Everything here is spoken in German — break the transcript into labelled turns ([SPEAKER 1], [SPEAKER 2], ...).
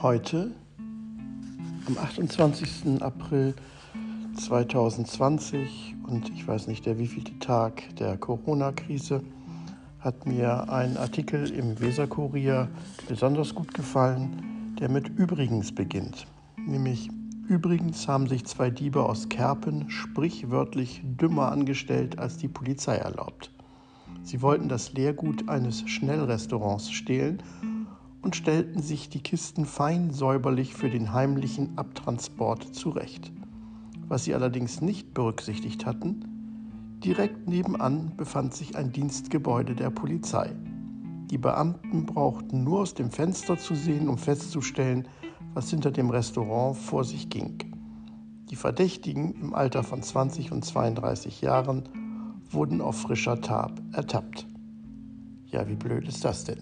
[SPEAKER 1] Heute, am 28. April 2020 und ich weiß nicht der wievielte Tag der Corona-Krise, hat mir ein Artikel im Weserkurier besonders gut gefallen, der mit Übrigens beginnt. Nämlich Übrigens haben sich zwei Diebe aus Kerpen sprichwörtlich dümmer angestellt, als die Polizei erlaubt. Sie wollten das Leergut eines Schnellrestaurants stehlen und stellten sich die Kisten fein säuberlich für den heimlichen Abtransport zurecht. Was sie allerdings nicht berücksichtigt hatten, direkt nebenan befand sich ein Dienstgebäude der Polizei. Die Beamten brauchten nur aus dem Fenster zu sehen, um festzustellen, was hinter dem Restaurant vor sich ging. Die Verdächtigen im Alter von 20 und 32 Jahren wurden auf frischer Tab ertappt. Ja, wie blöd ist das denn?